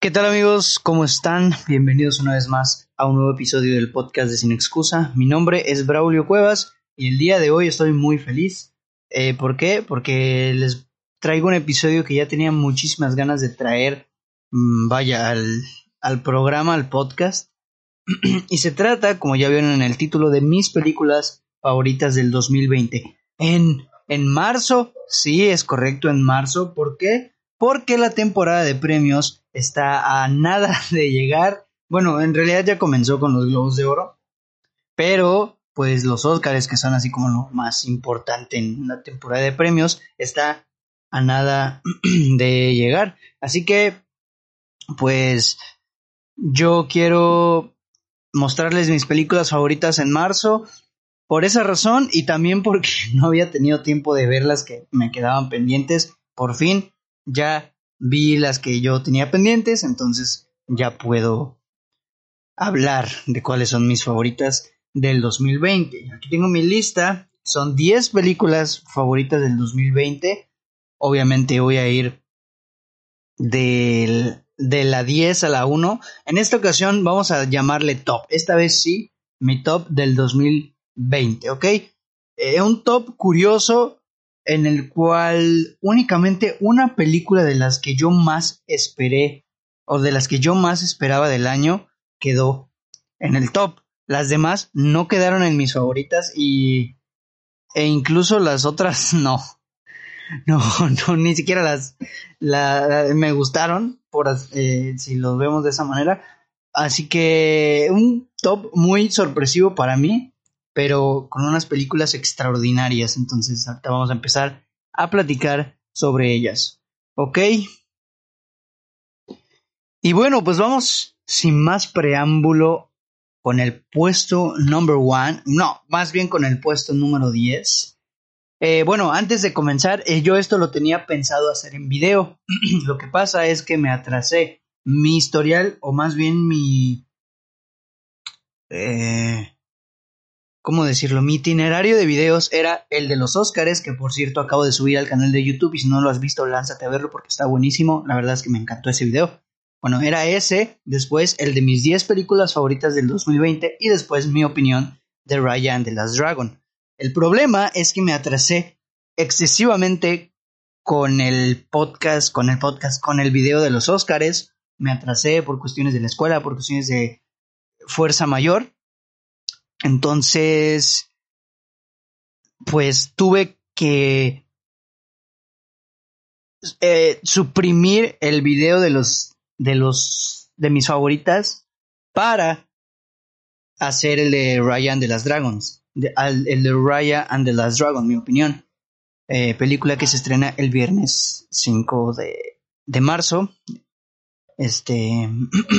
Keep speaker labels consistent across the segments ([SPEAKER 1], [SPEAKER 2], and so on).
[SPEAKER 1] ¿Qué tal amigos? ¿Cómo están? Bienvenidos una vez más a un nuevo episodio del podcast de Sin Excusa. Mi nombre es Braulio Cuevas y el día de hoy estoy muy feliz. Eh, ¿Por qué? Porque les traigo un episodio que ya tenía muchísimas ganas de traer, mm, vaya, al, al programa, al podcast. y se trata, como ya vieron en el título, de mis películas favoritas del 2020. En, en marzo, sí, es correcto, en marzo. ¿Por qué? Porque la temporada de premios está a nada de llegar. Bueno, en realidad ya comenzó con los Globos de Oro, pero pues los Oscars, que son así como lo más importante en la temporada de premios, está a nada de llegar. Así que, pues, yo quiero mostrarles mis películas favoritas en marzo. Por esa razón y también porque no había tenido tiempo de verlas que me quedaban pendientes. Por fin ya vi las que yo tenía pendientes, entonces ya puedo hablar de cuáles son mis favoritas del 2020. Aquí tengo mi lista, son 10 películas favoritas del 2020. Obviamente voy a ir de la 10 a la 1. En esta ocasión vamos a llamarle top. Esta vez sí, mi top del 2020, ¿ok? Eh, un top curioso en el cual únicamente una película de las que yo más esperé o de las que yo más esperaba del año quedó en el top. Las demás no quedaron en mis favoritas y e incluso las otras no. No, no, ni siquiera las me gustaron, por eh, si los vemos de esa manera. Así que un top muy sorpresivo para mí pero con unas películas extraordinarias. Entonces, ahorita vamos a empezar a platicar sobre ellas. ¿Ok? Y bueno, pues vamos sin más preámbulo con el puesto number one. No, más bien con el puesto número 10. Eh, bueno, antes de comenzar, eh, yo esto lo tenía pensado hacer en video. lo que pasa es que me atrasé. Mi historial, o más bien mi... Eh, ¿cómo decirlo? Mi itinerario de videos era el de los Oscars, que por cierto acabo de subir al canal de YouTube y si no lo has visto, lánzate a verlo porque está buenísimo. La verdad es que me encantó ese video. Bueno, era ese, después el de mis 10 películas favoritas del 2020 y después mi opinión de Ryan de Last Dragon. El problema es que me atrasé excesivamente con el podcast, con el podcast, con el video de los Oscars. Me atrasé por cuestiones de la escuela, por cuestiones de fuerza mayor entonces, pues tuve que eh, suprimir el video de los de los de mis favoritas para hacer el de Ryan de las Dragons, el de Raya and the Last Dragon, mi opinión. Eh, película que se estrena el viernes 5 de, de marzo este,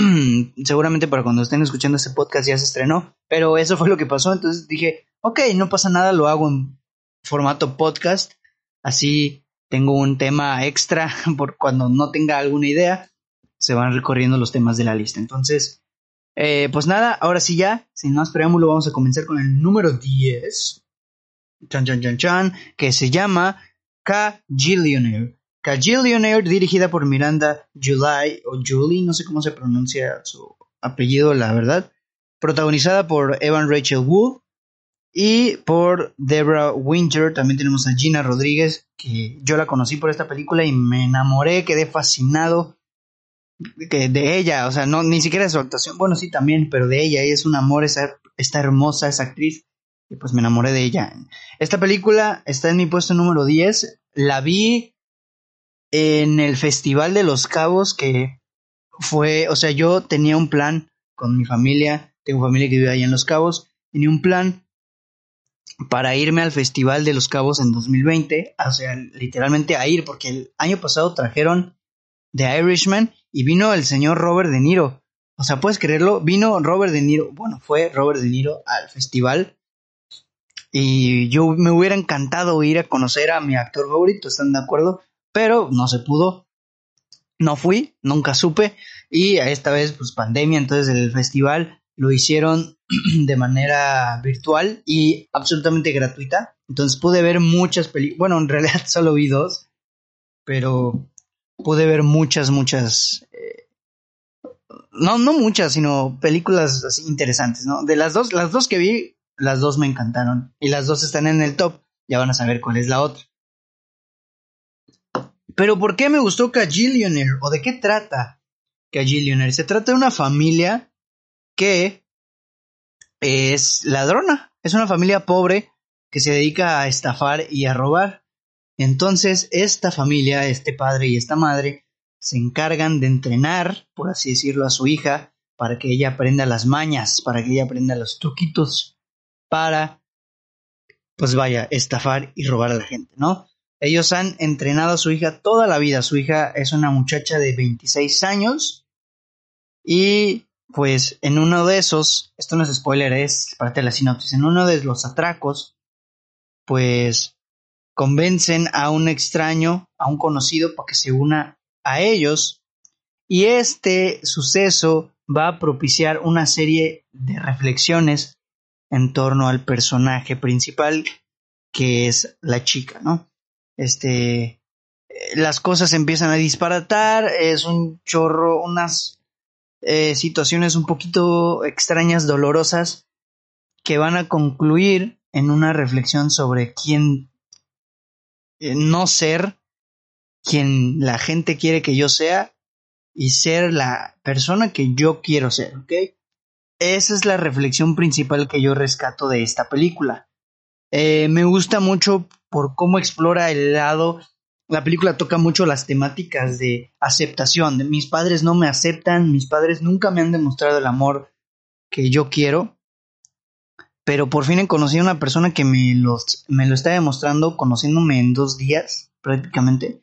[SPEAKER 1] seguramente para cuando estén escuchando este podcast ya se estrenó, pero eso fue lo que pasó, entonces dije, ok, no pasa nada, lo hago en formato podcast, así tengo un tema extra por cuando no tenga alguna idea, se van recorriendo los temas de la lista. Entonces, eh, pues nada, ahora sí ya, sin más preámbulo, vamos a comenzar con el número 10, chan chan chan chan, que se llama K. Gillionaire. Cajillionaire, dirigida por Miranda July, o Julie, no sé cómo se pronuncia su apellido, la verdad. Protagonizada por Evan Rachel Wood y por Deborah Winter. También tenemos a Gina Rodríguez, que yo la conocí por esta película y me enamoré, quedé fascinado de ella. O sea, no, ni siquiera de su actuación. Bueno, sí, también, pero de ella. Ella es un amor, esa, está hermosa, esa actriz. Y pues me enamoré de ella. Esta película está en mi puesto número 10. La vi en el Festival de los Cabos que fue, o sea, yo tenía un plan con mi familia, tengo familia que vive ahí en Los Cabos, tenía un plan para irme al Festival de los Cabos en 2020, o sea, literalmente a ir, porque el año pasado trajeron The Irishman y vino el señor Robert De Niro. O sea, puedes creerlo, vino Robert De Niro, bueno, fue Robert De Niro al festival y yo me hubiera encantado ir a conocer a mi actor favorito, ¿están de acuerdo? Pero no se pudo. No fui, nunca supe y esta vez pues pandemia, entonces el festival lo hicieron de manera virtual y absolutamente gratuita. Entonces pude ver muchas películas, bueno, en realidad solo vi dos, pero pude ver muchas, muchas, eh, no, no muchas, sino películas así interesantes, ¿no? De las dos, las dos que vi, las dos me encantaron. Y las dos están en el top. Ya van a saber cuál es la otra. Pero ¿por qué me gustó Cajillionaire? ¿O de qué trata Cajillionaire? Se trata de una familia que es ladrona. Es una familia pobre que se dedica a estafar y a robar. Entonces, esta familia, este padre y esta madre, se encargan de entrenar, por así decirlo, a su hija para que ella aprenda las mañas, para que ella aprenda los truquitos, para, pues vaya, estafar y robar a la gente, ¿no? Ellos han entrenado a su hija toda la vida. Su hija es una muchacha de 26 años y pues en uno de esos, esto no es spoiler, es parte de la sinopsis, en uno de los atracos, pues convencen a un extraño, a un conocido, para que se una a ellos y este suceso va a propiciar una serie de reflexiones en torno al personaje principal que es la chica, ¿no? Este las cosas empiezan a disparatar, es un chorro, unas eh, situaciones un poquito extrañas, dolorosas, que van a concluir en una reflexión sobre quién eh, no ser quien la gente quiere que yo sea y ser la persona que yo quiero ser, ¿ok? Esa es la reflexión principal que yo rescato de esta película. Eh, me gusta mucho por cómo explora el lado. La película toca mucho las temáticas de aceptación. Mis padres no me aceptan, mis padres nunca me han demostrado el amor que yo quiero. Pero por fin he conocido a una persona que me, me lo está demostrando conociéndome en dos días prácticamente.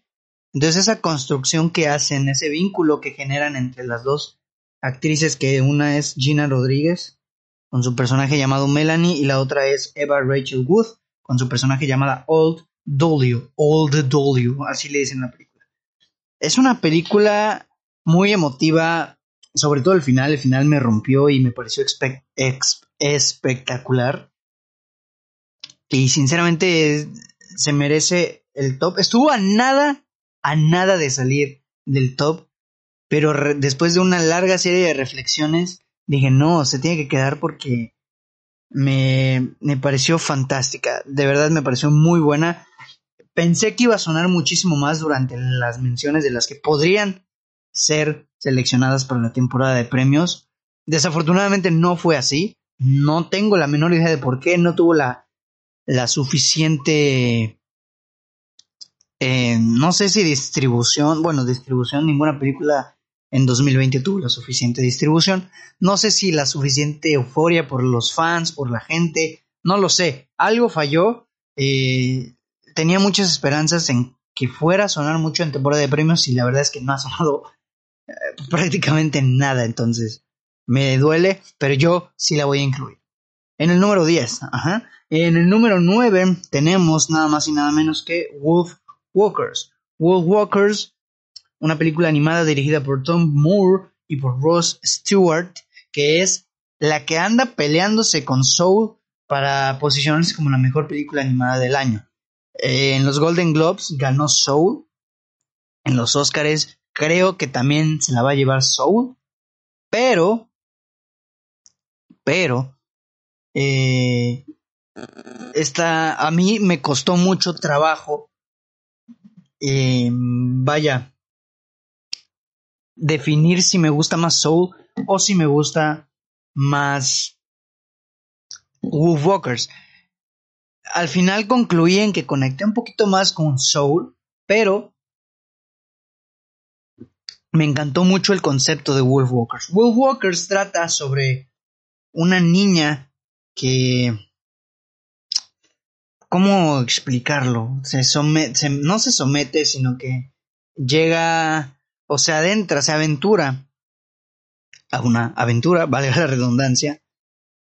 [SPEAKER 1] Entonces esa construcción que hacen, ese vínculo que generan entre las dos actrices, que una es Gina Rodríguez, con su personaje llamado Melanie, y la otra es Eva Rachel Wood, con su personaje llamada Old Dolly, Old Dolly, así le dicen en la película. Es una película muy emotiva, sobre todo el final, el final me rompió y me pareció espectacular. Y sinceramente se merece el top. Estuvo a nada a nada de salir del top, pero después de una larga serie de reflexiones dije, no, se tiene que quedar porque me, me pareció fantástica, de verdad me pareció muy buena. Pensé que iba a sonar muchísimo más durante las menciones de las que podrían ser seleccionadas para la temporada de premios. Desafortunadamente no fue así. No tengo la menor idea de por qué no tuvo la, la suficiente eh, no sé si distribución, bueno, distribución, ninguna película en 2020 tuvo la suficiente distribución. No sé si la suficiente euforia por los fans, por la gente, no lo sé. Algo falló. Eh, tenía muchas esperanzas en que fuera a sonar mucho en temporada de premios y la verdad es que no ha sonado eh, prácticamente nada. Entonces, me duele, pero yo sí la voy a incluir. En el número 10, ajá. En el número 9 tenemos nada más y nada menos que Wolf Walkers. Wolf Walkers, una película animada dirigida por Tom Moore y por Ross Stewart, que es la que anda peleándose con Soul para posicionarse como la mejor película animada del año. Eh, en los Golden Globes ganó Soul. En los Oscars creo que también se la va a llevar Soul. Pero, pero, eh, esta, a mí me costó mucho trabajo eh, vaya, definir si me gusta más Soul o si me gusta más Wolf Walkers. Al final concluí en que conecté un poquito más con Soul, pero me encantó mucho el concepto de Wolf Walkers. Wolf Walkers trata sobre una niña que ¿Cómo explicarlo? Se somete, no se somete, sino que llega o se adentra, se aventura a una aventura, vale la redundancia,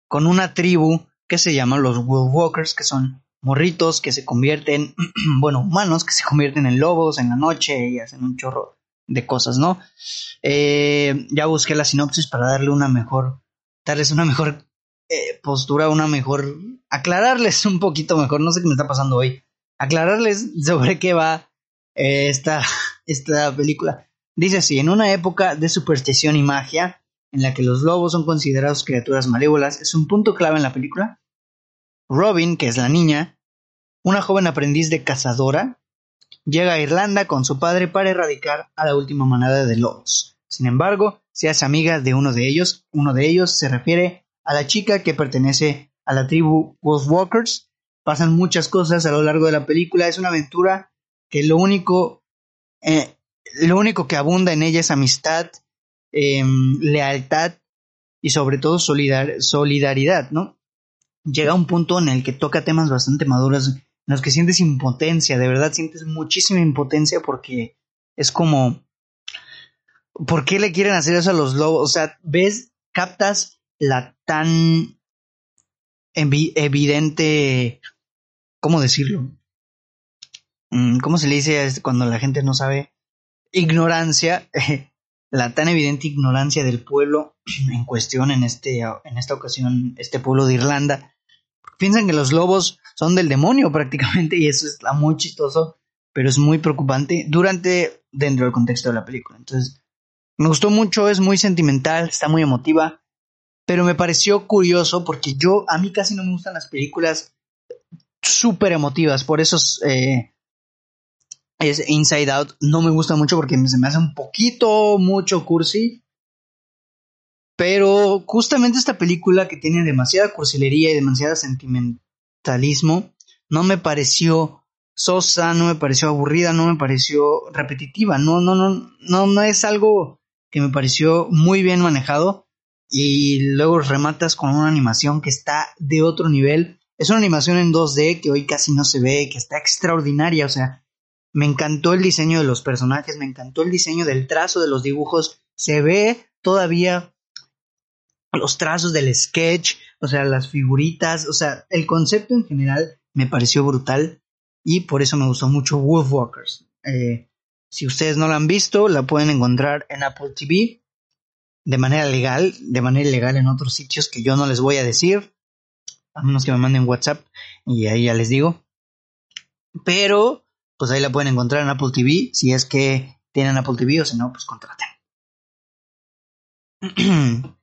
[SPEAKER 1] con una tribu que se llama los Wolfwalkers, que son morritos que se convierten, bueno, humanos que se convierten en lobos en la noche y hacen un chorro de cosas, ¿no? Eh, ya busqué la sinopsis para darle una mejor, darles una mejor eh, postura, una mejor, aclararles un poquito mejor, no sé qué me está pasando hoy, aclararles sobre qué va eh, esta, esta película. Dice así, en una época de superstición y magia, en la que los lobos son considerados criaturas malévolas es un punto clave en la película. Robin, que es la niña, una joven aprendiz de cazadora, llega a Irlanda con su padre para erradicar a la última manada de lobos. Sin embargo, se hace amiga de uno de ellos. Uno de ellos se refiere a la chica que pertenece a la tribu Wolfwalkers. Pasan muchas cosas a lo largo de la película. Es una aventura que lo único, eh, lo único que abunda en ella es amistad, em, lealtad y sobre todo solidaridad, ¿no? Llega un punto en el que toca temas bastante maduros, en los que sientes impotencia, de verdad sientes muchísima impotencia porque es como ¿por qué le quieren hacer eso a los lobos? O sea, ves, captas la tan evidente, ¿cómo decirlo? Mm, ¿Cómo se le dice cuando la gente no sabe? Ignorancia, la tan evidente ignorancia del pueblo en cuestión en, este, en esta ocasión, este pueblo de Irlanda. Piensan que los lobos son del demonio prácticamente y eso está muy chistoso, pero es muy preocupante durante, dentro del contexto de la película. Entonces, me gustó mucho, es muy sentimental, está muy emotiva, pero me pareció curioso porque yo, a mí casi no me gustan las películas súper emotivas, por eso eh, es Inside Out, no me gusta mucho porque se me hace un poquito mucho cursi, pero justamente esta película que tiene demasiada cursilería y demasiado sentimentalismo, no me pareció sosa, no me pareció aburrida, no me pareció repetitiva, no, no, no, no, no es algo que me pareció muy bien manejado. Y luego rematas con una animación que está de otro nivel. Es una animación en 2D que hoy casi no se ve, que está extraordinaria, o sea, me encantó el diseño de los personajes, me encantó el diseño del trazo de los dibujos, se ve todavía los trazos del sketch, o sea, las figuritas, o sea, el concepto en general me pareció brutal y por eso me gustó mucho Wolfwalkers. Eh, si ustedes no la han visto, la pueden encontrar en Apple TV de manera legal, de manera ilegal en otros sitios que yo no les voy a decir, a menos que me manden WhatsApp y ahí ya les digo. Pero, pues ahí la pueden encontrar en Apple TV, si es que tienen Apple TV o si no, pues contraten.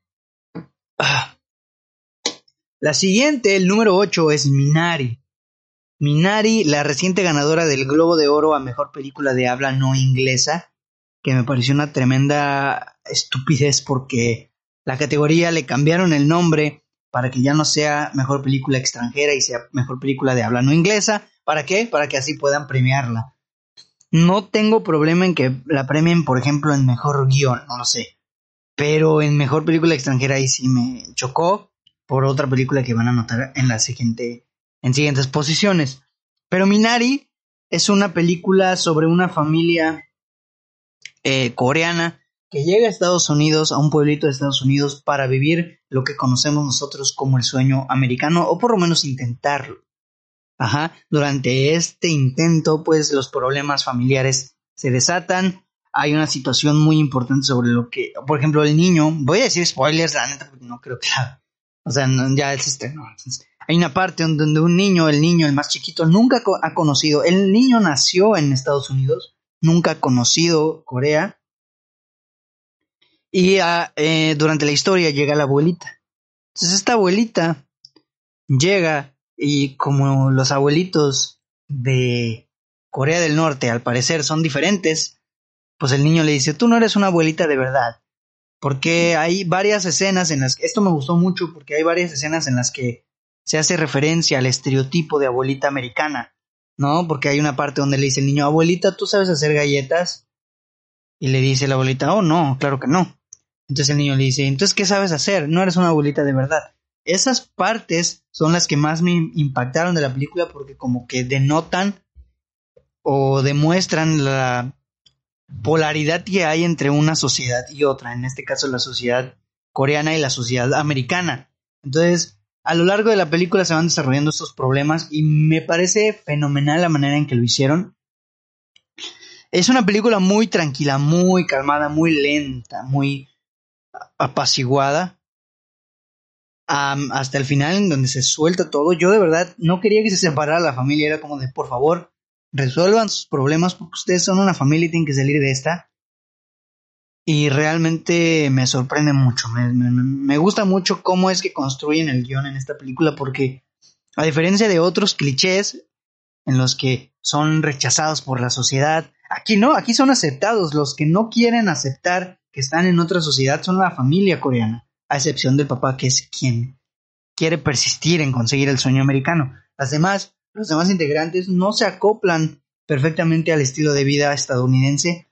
[SPEAKER 1] La siguiente, el número 8, es Minari. Minari, la reciente ganadora del Globo de Oro a Mejor Película de Habla No Inglesa, que me pareció una tremenda estupidez porque la categoría le cambiaron el nombre para que ya no sea Mejor Película Extranjera y sea Mejor Película de Habla No Inglesa. ¿Para qué? Para que así puedan premiarla. No tengo problema en que la premien, por ejemplo, en Mejor Guión, no lo sé. Pero en Mejor Película Extranjera ahí sí me chocó por otra película que van a notar en la siguiente en siguientes posiciones. Pero Minari es una película sobre una familia eh, coreana que llega a Estados Unidos, a un pueblito de Estados Unidos, para vivir lo que conocemos nosotros como el sueño americano, o por lo menos intentarlo. Ajá, durante este intento, pues los problemas familiares se desatan. Hay una situación muy importante sobre lo que, por ejemplo, el niño, voy a decir spoilers, la neta, porque no creo que o sea, ya es este, hay una parte donde un niño, el niño, el más chiquito, nunca ha conocido, el niño nació en Estados Unidos, nunca ha conocido Corea. Y ah, eh, durante la historia llega la abuelita. Entonces esta abuelita llega y como los abuelitos de Corea del Norte al parecer son diferentes, pues el niño le dice, tú no eres una abuelita de verdad. Porque hay varias escenas en las que, esto me gustó mucho porque hay varias escenas en las que se hace referencia al estereotipo de abuelita americana, ¿no? Porque hay una parte donde le dice el niño, abuelita, ¿tú sabes hacer galletas? Y le dice la abuelita, oh, no, claro que no. Entonces el niño le dice, entonces, ¿qué sabes hacer? No eres una abuelita de verdad. Esas partes son las que más me impactaron de la película porque como que denotan o demuestran la polaridad que hay entre una sociedad y otra, en este caso la sociedad coreana y la sociedad americana. Entonces, a lo largo de la película se van desarrollando estos problemas y me parece fenomenal la manera en que lo hicieron. Es una película muy tranquila, muy calmada, muy lenta, muy apaciguada. Hasta el final en donde se suelta todo. Yo de verdad no quería que se separara la familia. Era como de, por favor, resuelvan sus problemas porque ustedes son una familia y tienen que salir de esta. y realmente me sorprende mucho. Me, gusta mucho cómo es que construyen el guion en esta película porque a diferencia de otros clichés en los que son rechazados por la sociedad, aquí no, aquí son aceptados. Los que no quieren aceptar que están en otra sociedad son la familia coreana, a excepción del papá que es quien quiere persistir en conseguir el sueño americano. Las demás, los demás integrantes no se acoplan perfectamente al estilo de vida estadounidense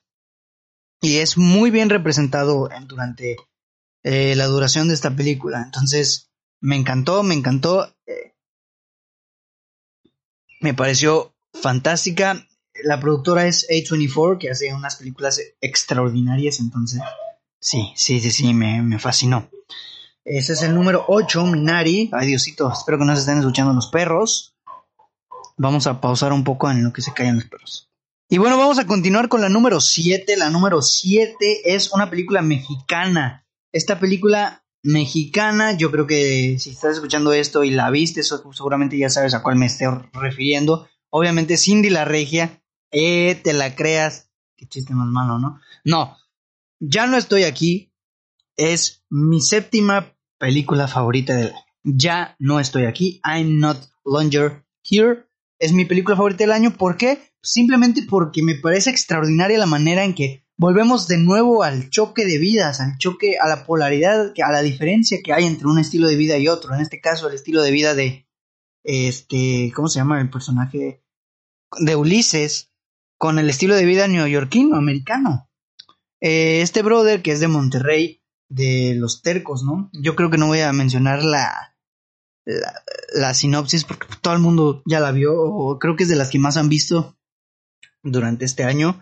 [SPEAKER 1] y es muy bien representado durante eh, la duración de esta película. Entonces, me encantó, me encantó. Eh, me pareció fantástica. La productora es A24, que hace unas películas extraordinarias, entonces, sí, sí, sí, sí, me, me fascinó. Ese es el número 8, Minari. Ay, espero que no se estén escuchando los perros. Vamos a pausar un poco en lo que se callan los perros. Y bueno, vamos a continuar con la número 7. La número 7 es una película mexicana. Esta película mexicana, yo creo que si estás escuchando esto y la viste, seguramente ya sabes a cuál me estoy refiriendo. Obviamente Cindy la Regia, eh, te la creas. Qué chiste más malo, ¿no? No, ya no estoy aquí. Es mi séptima película favorita del año. Ya no estoy aquí. I'm not longer here. Es mi película favorita del año. ¿Por qué? simplemente porque me parece extraordinaria la manera en que volvemos de nuevo al choque de vidas, al choque, a la polaridad, a la diferencia que hay entre un estilo de vida y otro. En este caso, el estilo de vida de, este, ¿cómo se llama el personaje? De Ulises, con el estilo de vida neoyorquino, americano. Eh, este brother que es de Monterrey, de los tercos, ¿no? Yo creo que no voy a mencionar la, la, sinopsis porque todo el mundo ya la vio, o creo que es de las que más han visto durante este año.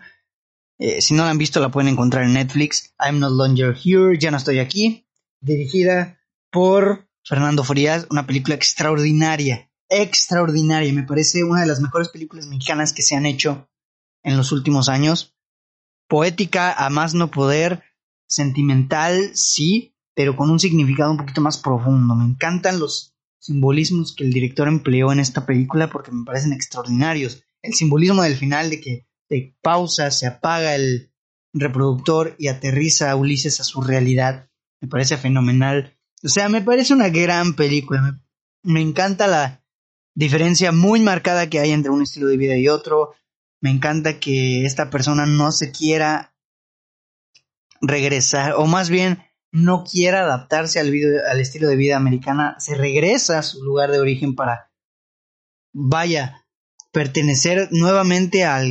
[SPEAKER 1] Eh, si no la han visto, la pueden encontrar en Netflix. I'm No Longer Here, ya no estoy aquí. Dirigida por Fernando Frías, una película extraordinaria, extraordinaria. Me parece una de las mejores películas mexicanas que se han hecho en los últimos años. Poética a más no poder, sentimental, sí, pero con un significado un poquito más profundo. Me encantan los simbolismos que el director empleó en esta película porque me parecen extraordinarios el simbolismo del final de que se pausa, se apaga el reproductor y aterriza a Ulises a su realidad, me parece fenomenal. O sea, me parece una gran película. Me, encanta la diferencia muy marcada que hay entre un estilo de vida y otro. Me encanta que esta persona no se quiera regresar, o más bien no quiera adaptarse al, al estilo de vida americana, se regresa a su lugar de origen para, vaya, pertenecer nuevamente a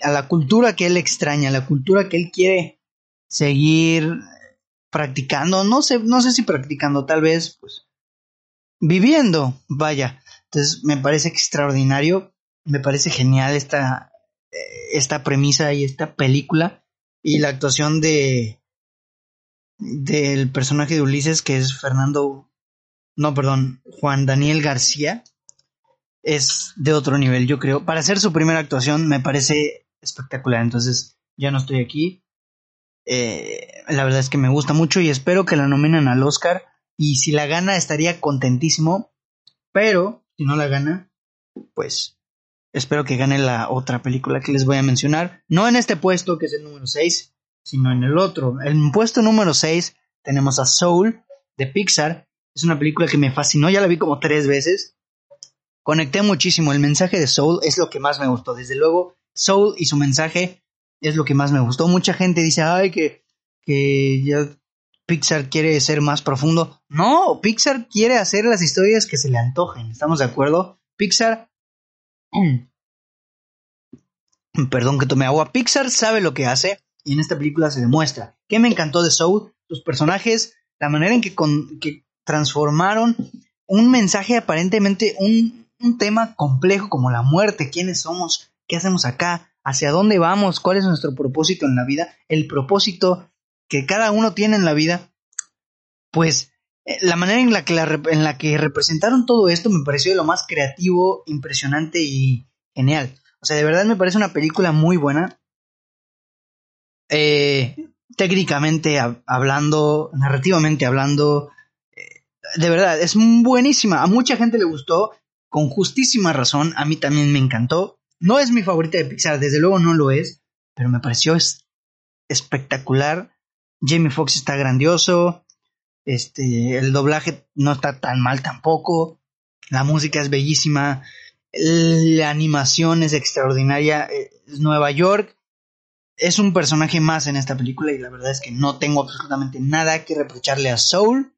[SPEAKER 1] la cultura que él extraña, a la cultura que él quiere seguir practicando, no sé, no sé si practicando, tal vez, pues, viviendo, vaya. Entonces, me parece extraordinario, me parece genial esta, esta premisa y esta película y la actuación de del personaje de Ulises que es Fernando no perdón Juan Daniel García es de otro nivel, yo creo. Para hacer su primera actuación me parece espectacular. Entonces, ya no estoy aquí. Eh, la verdad es que me gusta mucho y espero que la nominen al Oscar. Y si la gana, estaría contentísimo. Pero, si no la gana, pues espero que gane la otra película que les voy a mencionar. No en este puesto, que es el número 6, sino en el otro. En puesto número 6 tenemos a Soul de Pixar. Es una película que me fascinó, ya la vi como tres veces conecté muchísimo. El mensaje de Soul es lo que más me gustó. Desde luego, Soul y su mensaje es lo que más me gustó. Mucha gente dice, ay, que, que ya Pixar quiere ser más profundo. No, Pixar quiere hacer las historias que se le antojen. ¿Estamos de acuerdo? Pixar... Perdón que tome agua. Pixar sabe lo que hace y en esta película se demuestra. ¿Qué me encantó de Soul? Sus personajes, la manera en que, transformaron un mensaje aparentemente, un, un tema complejo como la muerte, quiénes somos, qué hacemos acá, hacia dónde vamos, cuál es nuestro propósito en la vida, el propósito que cada uno tiene en la vida, pues la manera en la que, en la que representaron todo esto me pareció de lo más creativo, impresionante y genial. O sea, de verdad me parece una película muy buena. Eh, técnicamente hablando, narrativamente hablando, eh, de verdad, es buenísima. A mucha gente le gustó con justísima razón, a mí también me encantó. No es mi favorita de Pixar, desde luego no lo es, pero me pareció espectacular Jamie Foxx está grandioso. Este, el doblaje no está tan mal tampoco. La música es bellísima. La animación es extraordinaria. Eh, Nueva York es un personaje más en esta película y la verdad es que no tengo absolutamente nada que reprocharle a Soul.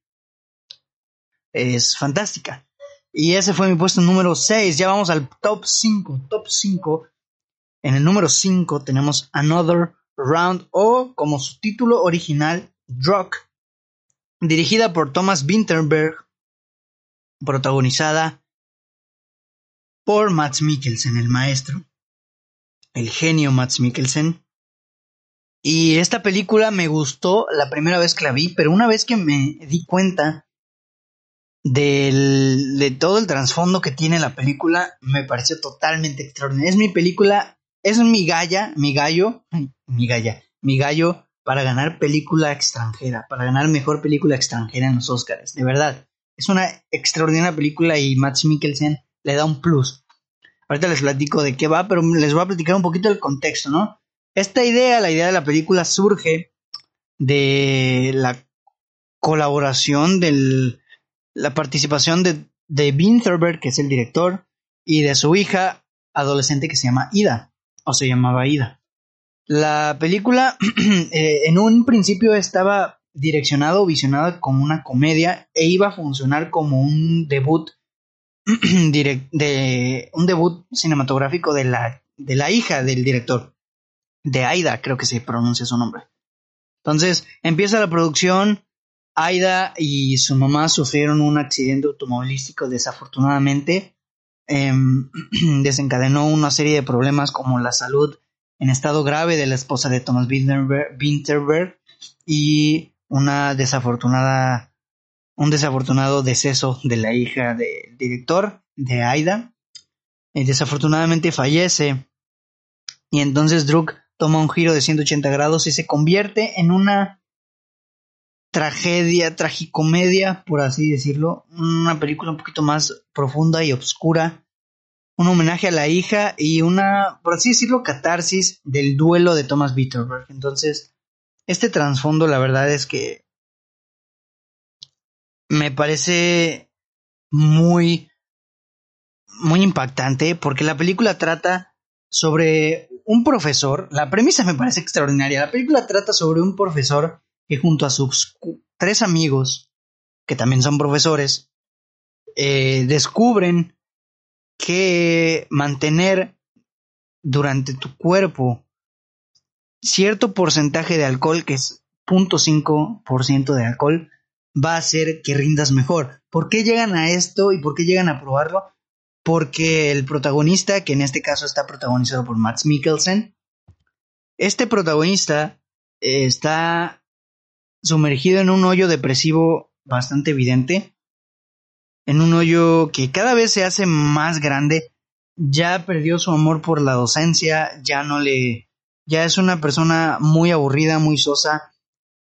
[SPEAKER 1] Es fantástica. Y ese fue mi puesto número 6. Ya vamos al top 5. Top 5. En el número 5 tenemos Another Round o como su título original, Drug. Dirigida por Thomas Winterberg. Protagonizada por Max Mikkelsen, el maestro. El genio Max Mikkelsen. Y esta película me gustó la primera vez que la vi, pero una vez que me di cuenta de todo el trasfondo que tiene la película, me pareció totalmente extraordinario. Es mi película, es mi galla, mi gallo, mi galla, mi gallo para ganar película extranjera, para ganar mejor película extranjera en los Oscars. De verdad, es una extraordinaria película y Max Mikkelsen le da un plus. Ahorita les platico de qué va, pero les voy a platicar un poquito del contexto, ¿no? Esta idea, la idea de la película surge de la colaboración del la participación de, de Thurber, que es el director, y de su hija adolescente que se llama Ida, o se llamaba Ida. La película eh, en un principio estaba direccionado o visionada como una comedia e iba a funcionar como un debut de un debut cinematográfico de la, de la hija del director, de Aida, creo que se pronuncia su nombre. Entonces empieza la producción, Aida y su mamá sufrieron un accidente automovilístico desafortunadamente. Em, desencadenó una serie de problemas como la salud en estado grave de la esposa de Thomas Winterberg y una desafortunada un desafortunado deceso de la hija del director de Aida. Y desafortunadamente fallece y entonces Druk toma un giro de 180 grados y se convierte en una tragedia, tragicomedia, por así decirlo, una película un poquito más profunda y oscura, un homenaje a la hija y una, por así decirlo, catarsis del duelo de Thomas Bitterberg. Entonces, este trasfondo, la verdad es que me parece muy, muy impactante porque la película trata sobre un profesor, la premisa me parece extraordinaria, la película trata sobre un profesor que junto a sus tres amigos, que también son profesores, eh, descubren que mantener durante tu cuerpo cierto porcentaje de alcohol, que es 0.5% de alcohol, va a hacer que rindas mejor. ¿Por qué llegan a esto y por qué llegan a probarlo? Porque el protagonista, que en este caso está protagonizado por Max Mikkelsen, este protagonista eh, está sumergido en un hoyo depresivo bastante evidente, en un hoyo que cada vez se hace más grande, ya perdió su amor por la docencia, ya no le, ya es una persona muy aburrida, muy sosa,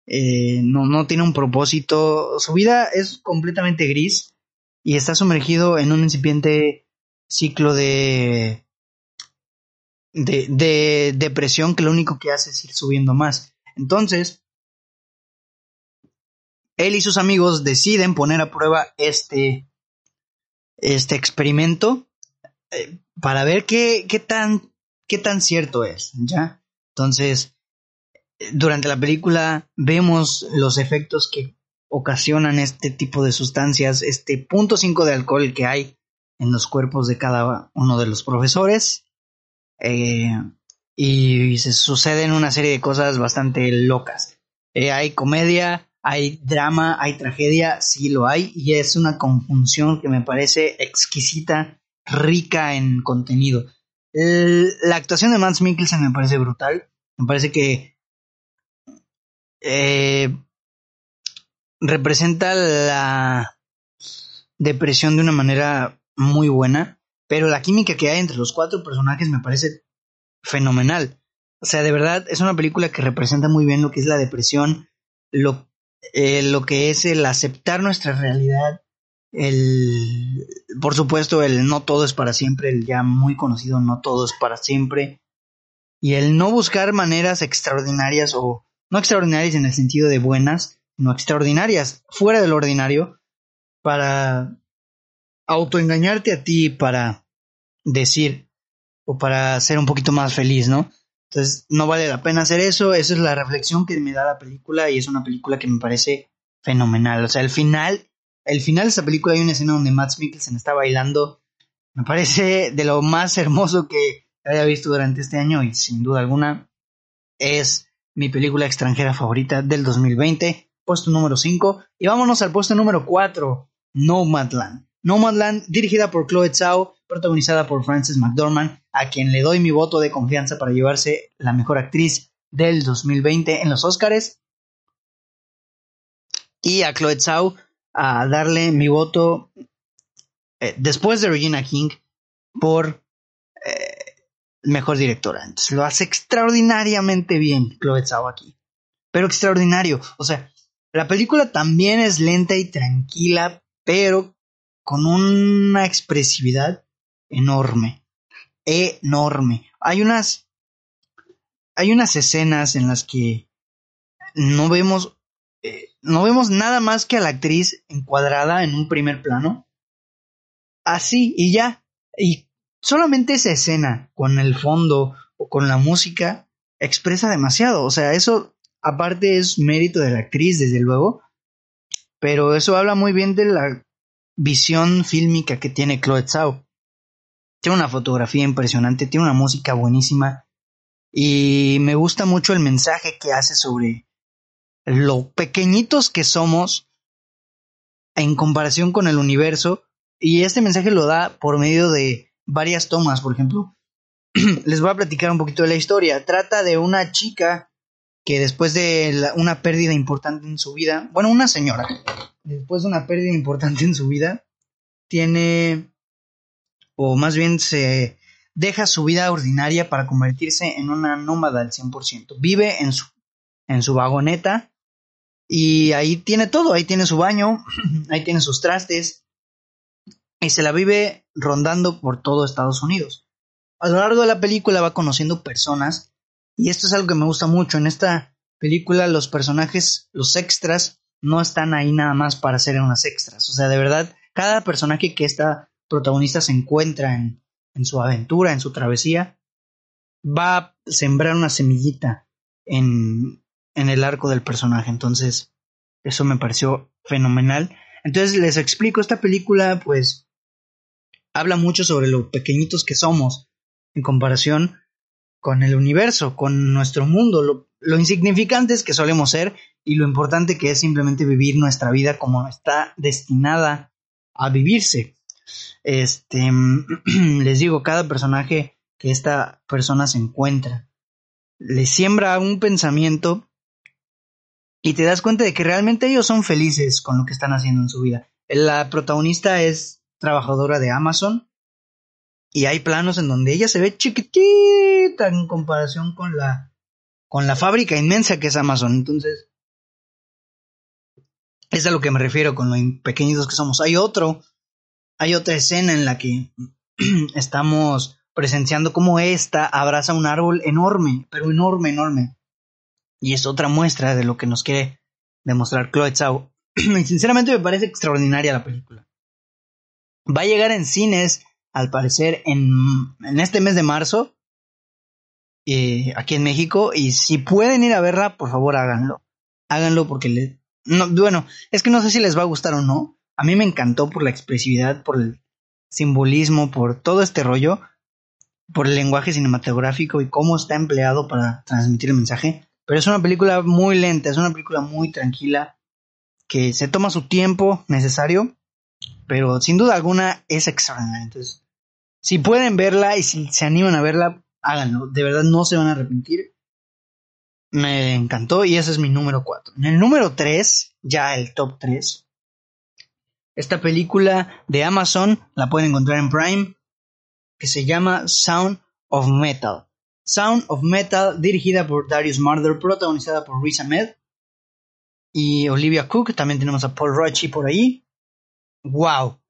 [SPEAKER 1] eh, no, no tiene un propósito, su vida es completamente gris y está sumergido en un incipiente ciclo de, de, de depresión que lo único que hace es ir subiendo más. Entonces, él y sus amigos deciden poner a prueba este, este experimento eh, para ver qué, qué, tan, qué tan cierto es, ¿ya? Entonces, durante la película vemos los efectos que ocasionan este tipo de sustancias, este punto 5 de alcohol que hay en los cuerpos de cada uno de los profesores. Eh, y se suceden una serie de cosas bastante locas. Eh, hay comedia, hay drama, hay tragedia, sí lo hay, y es una conjunción que me parece exquisita, rica en contenido. la actuación de Max Mikkelsen me parece brutal, me parece que eh, representa la depresión de una manera muy buena, pero la química que hay entre los cuatro personajes me parece fenomenal. O sea, de verdad es una película que representa muy bien lo que es la depresión, lo eh, lo que es el aceptar nuestra realidad, el, por supuesto, el no todo es para siempre, el ya muy conocido no todo es para siempre, y el no buscar maneras extraordinarias o no extraordinarias en el sentido de buenas, sino extraordinarias, fuera del ordinario, para autoengañarte a ti, para decir, o para ser un poquito más feliz, ¿no? Entonces, no vale la pena hacer eso, esa es la reflexión que me da la película y es una película que me parece fenomenal. O sea, el final, el final de esa película hay una escena donde Matt Mikkelsen está bailando, me parece de lo más hermoso que haya visto durante este año y sin duda alguna es mi película extranjera favorita del 2020, puesto número 5. Y vámonos al puesto número 4, Nomadland. Nomadland, dirigida por Chloe Zhao, protagonizada por Frances McDormand, a quien le doy mi voto de confianza para llevarse la mejor actriz del 2020 en los Oscars. Y a Chloe Zhao a darle mi voto eh, después de Regina King por eh, mejor directora. Entonces lo hace extraordinariamente bien Chloe Zhao aquí. Pero extraordinario. O sea, la película también es lenta y tranquila, pero con una expresividad enorme. Enorme. Hay unas. Hay unas escenas en las que no vemos. Eh, no vemos nada más que a la actriz encuadrada en un primer plano. Así y ya. Y solamente esa escena, con el fondo o con la música, expresa demasiado. O sea, eso aparte es mérito de la actriz, desde luego. Pero eso habla muy bien de la visión fílmica que tiene Chloe Zhao. Tiene una fotografía impresionante, tiene una música buenísima y me gusta mucho el mensaje que hace sobre lo pequeñitos que somos en comparación con el universo y este mensaje lo da por medio de varias tomas, por ejemplo. Les voy a platicar un poquito de la historia. Trata de una chica que después de una pérdida importante en su vida, bueno, una señora, después de una pérdida importante en su vida, tiene, o más bien se deja su vida ordinaria para convertirse en una nómada al 100%. Vive en su, en su vagoneta y ahí tiene todo, ahí tiene su baño, ahí tiene sus trastes y se la vive rondando por todo Estados Unidos. A lo largo de la película va conociendo personas y esto es algo que me gusta mucho. En esta película los personajes, los extras, no están ahí nada más para ser unas extras. O sea, de verdad, cada personaje que esta protagonista se encuentra en, en su aventura, en su travesía, va a sembrar una semillita en, en el arco del personaje. Entonces, eso me pareció fenomenal. Entonces, les explico, esta película, pues, habla mucho sobre lo pequeñitos que somos en comparación con el universo, con nuestro mundo, lo, lo insignificantes que solemos ser y lo importante que es simplemente vivir nuestra vida como está destinada a vivirse. Este, les digo, cada personaje que esta persona se encuentra le siembra un pensamiento y te das cuenta de que realmente ellos son felices con lo que están haciendo en su vida. La protagonista es trabajadora de Amazon y hay planos en donde ella se ve chiquitita en comparación con la con la fábrica inmensa que es Amazon. Entonces, es a lo que me refiero con lo pequeñitos que somos. Hay otro, hay otra escena en la que estamos presenciando cómo esta abraza un árbol enorme, pero enorme, enorme. Y es otra muestra de lo que nos quiere demostrar Chloe Zhao. y sinceramente me parece extraordinaria la película. Va a llegar en cines al parecer, en, este mes de marzo, eh, aquí en México. Y si pueden ir a verla, por favor háganlo. Háganlo porque le... No, bueno, es que no sé si les va a gustar o no. A mí me encantó por la expresividad, por el simbolismo, por todo este rollo, por el lenguaje cinematográfico y cómo está empleado para transmitir el mensaje. Pero es una película muy lenta, es una película muy tranquila, que se toma su tiempo necesario, pero sin duda alguna es extraordinaria. Entonces, si pueden verla y si se animan a verla, háganlo. De verdad no se van a arrepentir. Me encantó y ese es mi número 4. En el número 3, ya el top 3. Esta película de Amazon la pueden encontrar en Prime, que se llama Sound of Metal. Sound of Metal, dirigida por Darius Marder, protagonizada por Riz Ahmed y Olivia Cook. También tenemos a Paul Rochi por ahí. ¡Wow!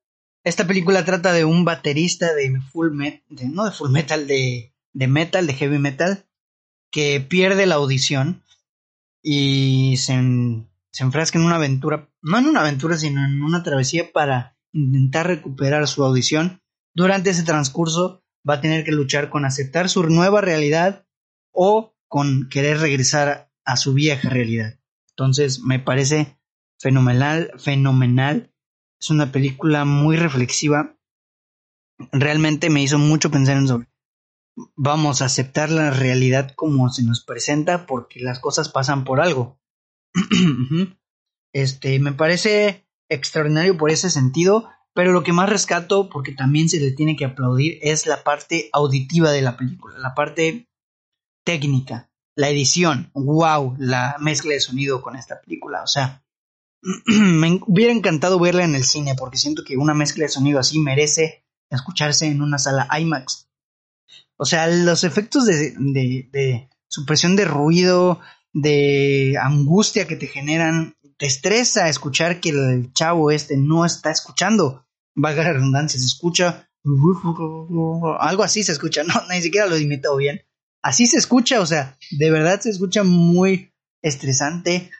[SPEAKER 1] Esta película trata de un baterista de full no de full metal, de, de metal, de heavy metal, que pierde la audición y se, se enfrasca en una aventura, no en una aventura, sino en una travesía para intentar recuperar su audición. Durante ese transcurso va a tener que luchar con aceptar su nueva realidad o con querer regresar a su vieja realidad. Entonces me parece fenomenal, fenomenal. Es una película muy reflexiva. Realmente me hizo mucho pensar en sobre. Vamos a aceptar la realidad como se nos presenta porque las cosas pasan por algo. Este, me parece extraordinario por ese sentido, pero lo que más rescato, porque también se le tiene que aplaudir, es la parte auditiva de la película, la parte técnica, la edición, wow, la mezcla de sonido con esta película, o sea, me hubiera encantado verla en el cine porque siento que una mezcla de sonido así merece escucharse en una sala IMAX. O sea, los efectos de, de, de supresión de ruido, de angustia que te generan, te estresa escuchar que el chavo este no está escuchando. Valga la redundancia, se escucha algo así se escucha, no, ni siquiera lo imitado bien. Así se escucha, o sea, de verdad se escucha muy estresante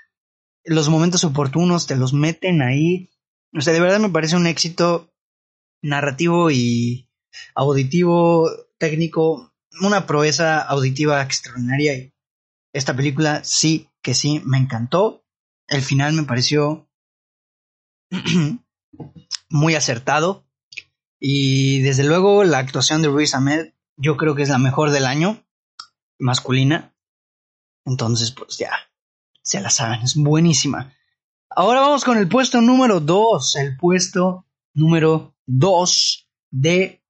[SPEAKER 1] los momentos oportunos te los meten ahí. O sea, de verdad me parece un éxito narrativo y auditivo, técnico, una proeza auditiva extraordinaria. Esta película sí que sí me encantó. El final me pareció muy acertado. Y desde luego la actuación de Ruiz Ahmed yo creo que es la mejor del año, masculina. Entonces, pues ya, se la saben, es buenísima. Ahora vamos con el puesto número 2, el puesto número 2 de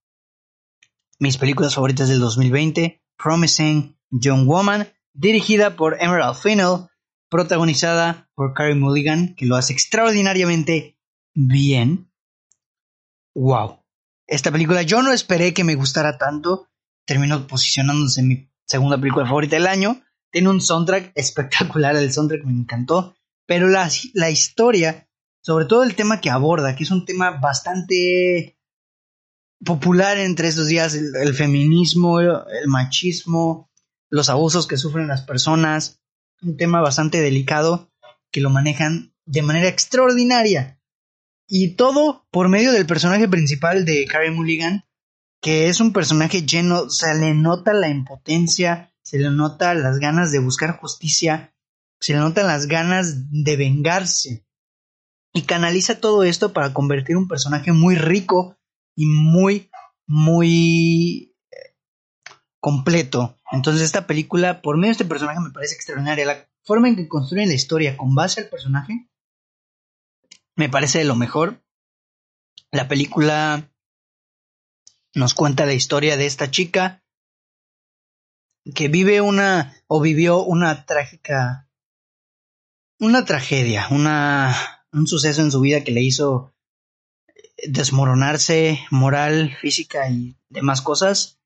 [SPEAKER 1] mis películas favoritas del 2020, Promising Young Woman, dirigida por Emerald Fennell, protagonizada por Carey Mulligan, que lo hace extraordinariamente bien. Wow. Esta película yo no esperé que me gustara tanto, terminó posicionándose en mi segunda película favorita del año, tiene un soundtrack espectacular, el soundtrack me encantó, pero la, la historia, sobre todo el tema que aborda, que es un tema bastante popular entre estos días, el, feminismo, el machismo, los abusos que sufren las personas, un tema bastante delicado que lo manejan de manera extraordinaria. Y todo por medio del personaje principal de Carrie Mulligan, que es un personaje lleno, o sea, le nota la impotencia, se le nota las ganas de buscar justicia, se le notan las ganas de vengarse. Y canaliza todo esto para convertir un personaje muy rico y muy, muy completo. Entonces esta película, por medio de este personaje, me parece extraordinaria. La forma en que construyen la historia con base al personaje, me parece de lo mejor. La película nos cuenta la historia de esta chica que vive una o vivió una trágica una tragedia, una un suceso en su vida que le hizo desmoronarse moral, física y demás cosas.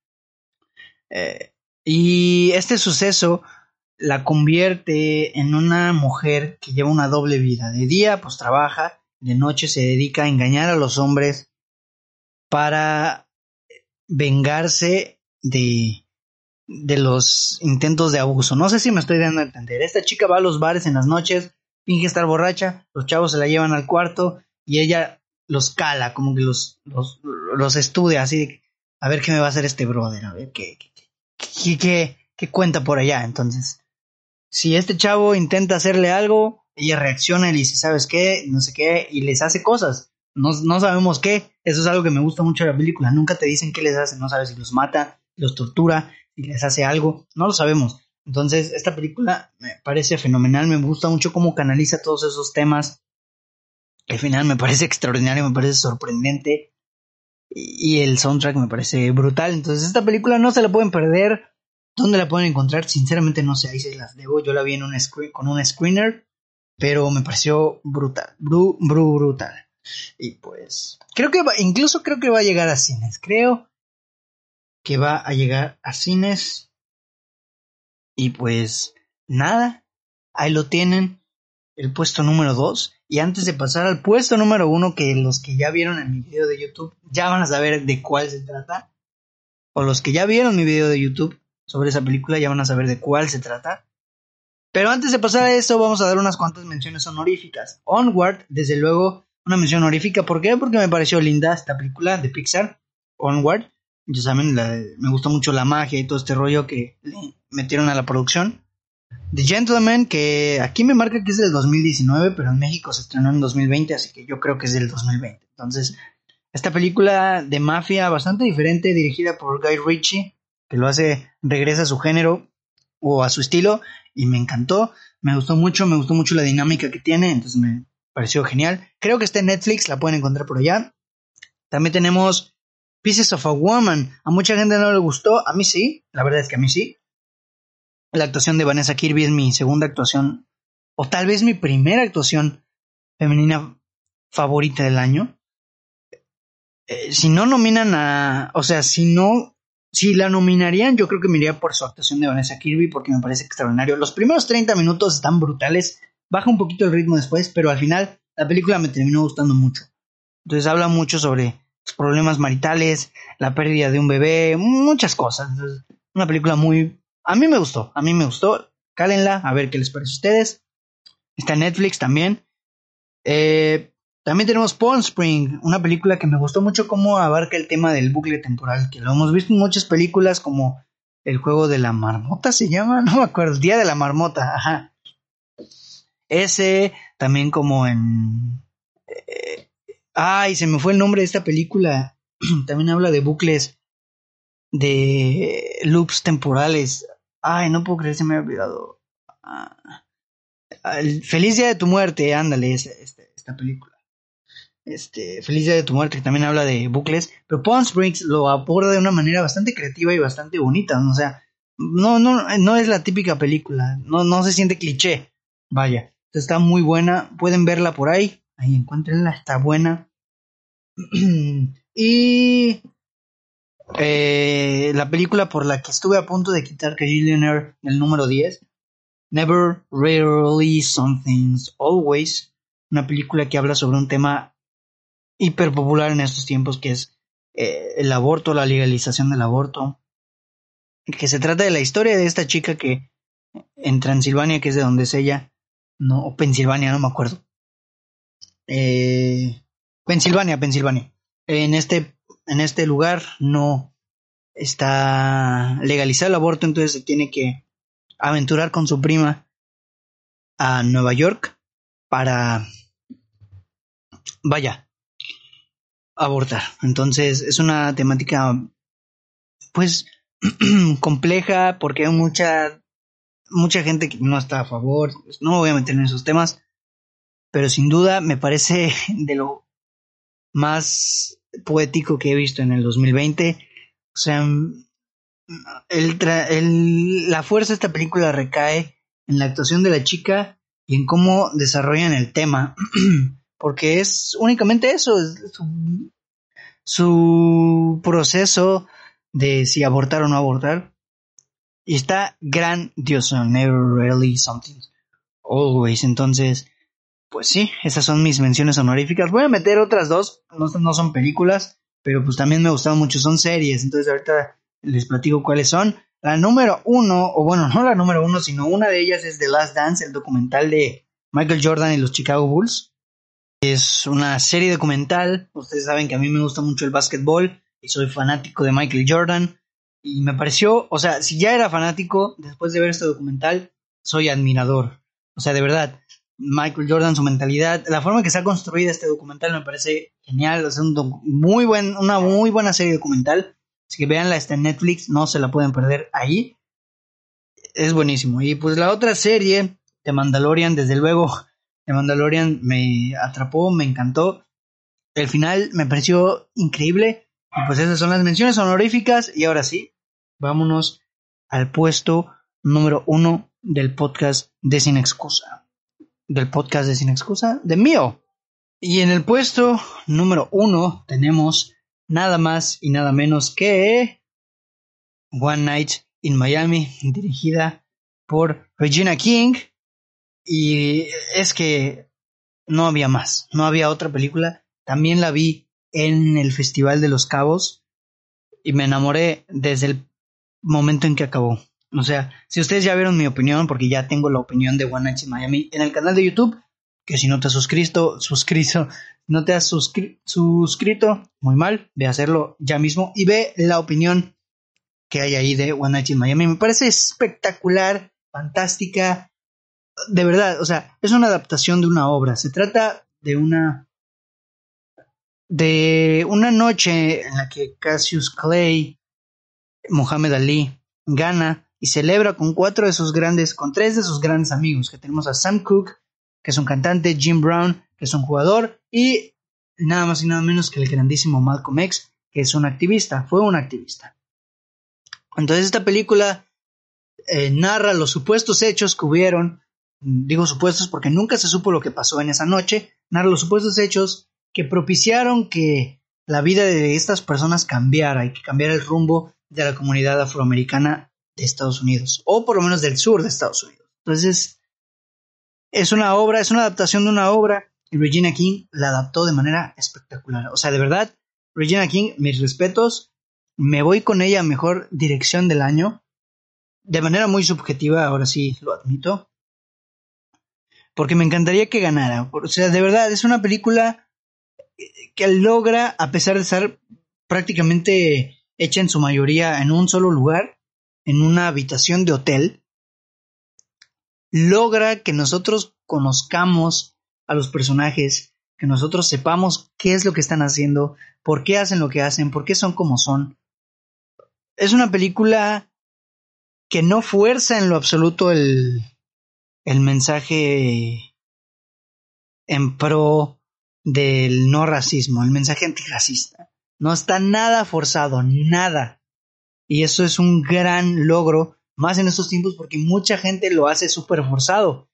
[SPEAKER 1] Eh, y este suceso la convierte en una mujer que lleva una doble vida. De día, pues trabaja, de noche se dedica a engañar a los hombres para vengarse de, de los intentos de abuso. No sé si me estoy dando a entender. Esta chica va a los bares en las noches, finge estar borracha, los chavos se la llevan al cuarto y ella los cala, como que los, los, estudia así de, a ver qué me va a hacer este brother, a ver qué, qué, qué cuenta por allá. Entonces, si este chavo intenta hacerle algo, ella reacciona y le dice, ¿sabes qué? No sé qué, y les hace cosas. No, no sabemos qué. Eso es algo que me gusta mucho de la película. Nunca te dicen qué les hace, no sabes si los mata, los tortura, si les hace algo, no lo sabemos. Entonces, esta película me parece fenomenal, me gusta mucho cómo canaliza todos esos temas. El final me parece extraordinario, me parece sorprendente. Y el soundtrack me parece brutal. Entonces, esta película no se la pueden perder. ¿Dónde la pueden encontrar? Sinceramente no sé, ahí se las debo. Yo la vi en un con un screener, pero me pareció brutal, bru, brutal. Y pues, creo que va, incluso creo que va a llegar a cines. Creo que va a llegar a cines. Y pues nada, ahí lo tienen, el puesto número 2. Y antes de pasar al puesto número 1, que los que ya vieron en mi video de YouTube ya van a saber de cuál se trata. O los que ya vieron mi video de YouTube sobre esa película ya van a saber de cuál se trata. Pero antes de pasar a eso, vamos a dar unas cuantas menciones honoríficas. Onward, desde luego, una mención honorífica. ¿Por qué? Porque me pareció linda esta película de Pixar, Onward. Ya saben, me gustó mucho la magia y todo este rollo que metieron a la producción. The Gentleman, que aquí me marca que es del 2019, pero en México se estrenó en 2020, así que yo creo que es del 2020. Entonces, esta película de mafia bastante diferente, dirigida por Guy Ritchie, que lo hace, regresa a su género o a su estilo, y me encantó, me gustó mucho, me gustó mucho la dinámica que tiene, entonces me pareció genial. Creo que está en Netflix, la pueden encontrar por allá. También tenemos Pieces of a Woman. A mucha gente no le gustó, a mí sí, la verdad es que a mí sí. La actuación de Vanessa Kirby es mi segunda actuación, o tal vez mi primera actuación femenina favorita del año. Eh, si no nominan a, o sea, si no, si la nominarían, yo creo que me iría por su actuación de Vanessa Kirby porque me parece extraordinario. Los primeros 30 minutos están brutales, baja un poquito el ritmo después, pero al final la película me terminó gustando mucho. Entonces habla mucho sobre los problemas maritales, la pérdida de un bebé, muchas cosas. una película muy... A mí me gustó, a mí me gustó. Cálenla, a ver qué les parece a ustedes. Está en Netflix también. Eh, también tenemos Palm Spring, una película que me gustó mucho cómo abarca el tema del bucle temporal, que lo hemos visto en muchas películas como El juego de la marmota se llama, no me acuerdo, El Día de la Marmota, ajá. Ese, también como en... Eh, ay, se me fue el nombre de esta película. también habla de bucles, de loops temporales. Ay, no puedo creer, se me ha olvidado. Ah, Feliz Día de tu Muerte, ándale, esta, película. Este, Feliz Día de tu Muerte, que también habla de bucles, pero Palm Springs lo aborda de una manera bastante creativa y bastante bonita, o sea, no, no, no es la típica película, no, no se siente cliché, vaya, Está muy buena. Pueden verla por ahí. Ahí encuéntrenla. Está buena. y eh, la película por la que estuve a punto de quitar Gillionaire el número 10. Never, Rarely, Something's Always. Una película que habla sobre un tema hiper popular en estos tiempos que es eh, el aborto, la legalización del aborto. Que se trata de la historia de esta chica que en Transilvania, que es de donde es ella, no, o Pensilvania, no me acuerdo. Eh, Pensilvania, Pensilvania. En este, en este lugar no está legalizado el aborto, entonces se tiene que aventurar con su prima a Nueva York para, vaya, abortar. Entonces es una temática, pues, compleja porque hay mucha mucha gente que no está a favor, pues, no me voy a meter en esos temas, pero sin duda me parece de lo más poético que he visto en el 2020. O sea, el, la fuerza de esta película recae en la actuación de la chica y en cómo desarrollan el tema, porque es únicamente eso, su, su proceso de si abortar o no abortar y está grandioso. Never really something. Always. Entonces, pues sí, esas son mis menciones honoríficas. Voy a meter otras dos. No, no son películas, pero pues también me gustaron mucho. Son series. Entonces ahorita les platico cuáles son. La número uno, o bueno, no la número uno, sino una de ellas es The Last Dance, el documental de Michael Jordan y los Chicago Bulls. Es una serie documental. Ustedes saben que a mí me gusta mucho el básquetbol y soy fanático de Michael Jordan. Y me pareció, o sea, si ya era fanático, después de ver este documental, soy admirador. O sea, de verdad, Michael Jordan, su mentalidad, la forma que se ha construido este documental me parece genial. Es muy una muy buena serie documental. Así que veanla, está en Netflix, no se la pueden perder ahí. Es buenísimo. Y pues la otra serie, The Mandalorian, desde luego, The Mandalorian me atrapó, me encantó. El final me pareció increíble. Y pues esas son las menciones honoríficas. Y ahora sí, vámonos al puesto número uno del podcast de Sin Excusa. Del podcast de Sin Excusa, de mío. Y en el puesto número uno tenemos nada más y nada menos que One Night in Miami, dirigida por Regina King. Y es que no había más, no había otra película. También la vi en el Festival de los Cabos y me enamoré desde el momento en que acabó. O sea, si ustedes ya vieron mi opinión, porque ya tengo la opinión de One Night in Miami en el canal de YouTube, que si no te has suscrito, suscrito, no te has suscrito, muy mal, ve a hacerlo ya mismo y ve la opinión que hay ahí de One Night in Miami. Me parece espectacular, fantástica, de verdad, o sea, es una adaptación de una obra. Se trata de una de una noche en la que Cassius Clay, Muhammad Ali, gana y celebra con cuatro de sus grandes, con tres de sus grandes amigos, que tenemos a Sam Cooke, que es un cantante, Jim Brown, que es un jugador, y nada más y nada menos que el grandísimo Malcolm X, que es un activista, fue un activista. Entonces esta película eh, narra los supuestos hechos que hubieron, digo supuestos porque nunca se supo lo que pasó en esa noche, narra los supuestos hechos que propiciaron que la vida de estas personas cambiara y que cambiara el rumbo de la comunidad afroamericana de Estados Unidos, o por lo menos del sur de Estados Unidos. Entonces, es una obra, es una adaptación de una obra, y Regina King la adaptó de manera espectacular. O sea, de verdad, Regina King, mis respetos, me voy con ella a mejor dirección del año, de manera muy subjetiva, ahora sí lo admito, porque me encantaría que ganara. O sea, de verdad, es una película que logra, a pesar de estar prácticamente hecha en su mayoría en un solo lugar, en una habitación de hotel, logra que nosotros conozcamos a los personajes, que nosotros sepamos qué es lo que están haciendo, por qué hacen lo que hacen, por qué son como son. Es una película que no fuerza en lo absoluto el, el mensaje en pro del no racismo, el mensaje antirracista. No está nada forzado, nada. Y eso es un gran logro, más en estos tiempos, porque mucha gente lo hace súper forzado.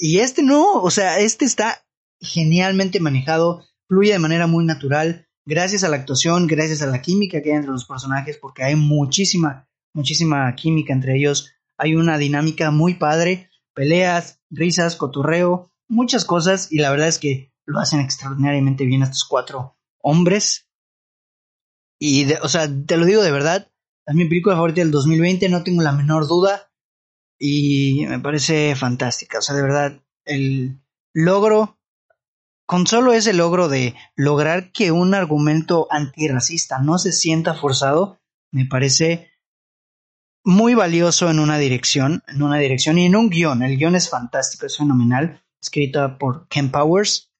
[SPEAKER 1] Y este no, o sea, este está genialmente manejado, fluye de manera muy natural, gracias a la actuación, gracias a la química que hay entre los personajes, porque hay muchísima, muchísima química entre ellos. Hay una dinámica muy padre, peleas, risas, coturreo, muchas cosas, y la verdad es que lo hacen extraordinariamente bien estos cuatro hombres. Y, o sea, te lo digo de verdad, es mi película favorita del 2020, no tengo la menor duda. Y me parece fantástica. O sea, de verdad, el logro, con solo ese logro de lograr que un argumento antirracista no se sienta forzado, me parece muy valioso en una dirección, en una dirección y en un guion. El guion es fantástico, es fenomenal, escrita por Ken Powers.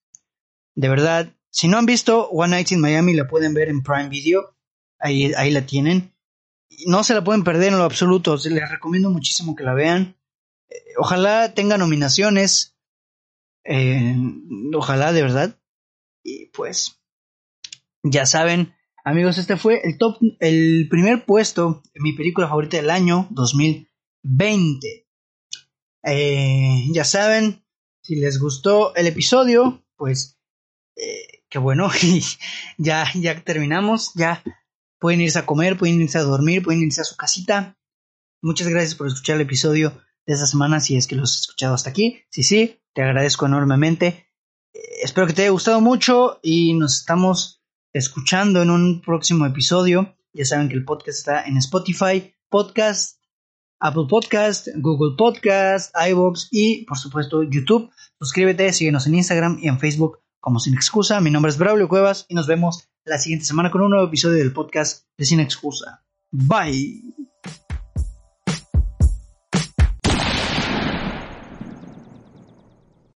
[SPEAKER 1] De verdad, si no han visto One Night in Miami, la pueden ver en Prime Video. Ahí, ahí la tienen. No se la pueden perder en lo absoluto. Les recomiendo muchísimo que la vean. Eh, ojalá tenga nominaciones. Eh, ojalá, de verdad. Y pues, ya saben, amigos, este fue el top, el primer puesto en mi película favorita del año 2020. Eh, ya saben, si les gustó el episodio, pues eh, qué bueno, ya, ya terminamos, ya pueden irse a comer, pueden irse a dormir, pueden irse a su casita. Muchas gracias por escuchar el episodio de esta semana, si es que los has escuchado hasta aquí. Sí, sí, te agradezco enormemente. Eh, espero que te haya gustado mucho y nos estamos escuchando en un próximo episodio. Ya saben que el podcast está en Spotify, Podcast, Apple Podcast, Google Podcast, iVoox y por supuesto YouTube. Suscríbete, síguenos en Instagram y en Facebook como Sin Excusa. Mi nombre es Braulio Cuevas y nos vemos la siguiente semana con un nuevo episodio del podcast de Sin Excusa. Bye.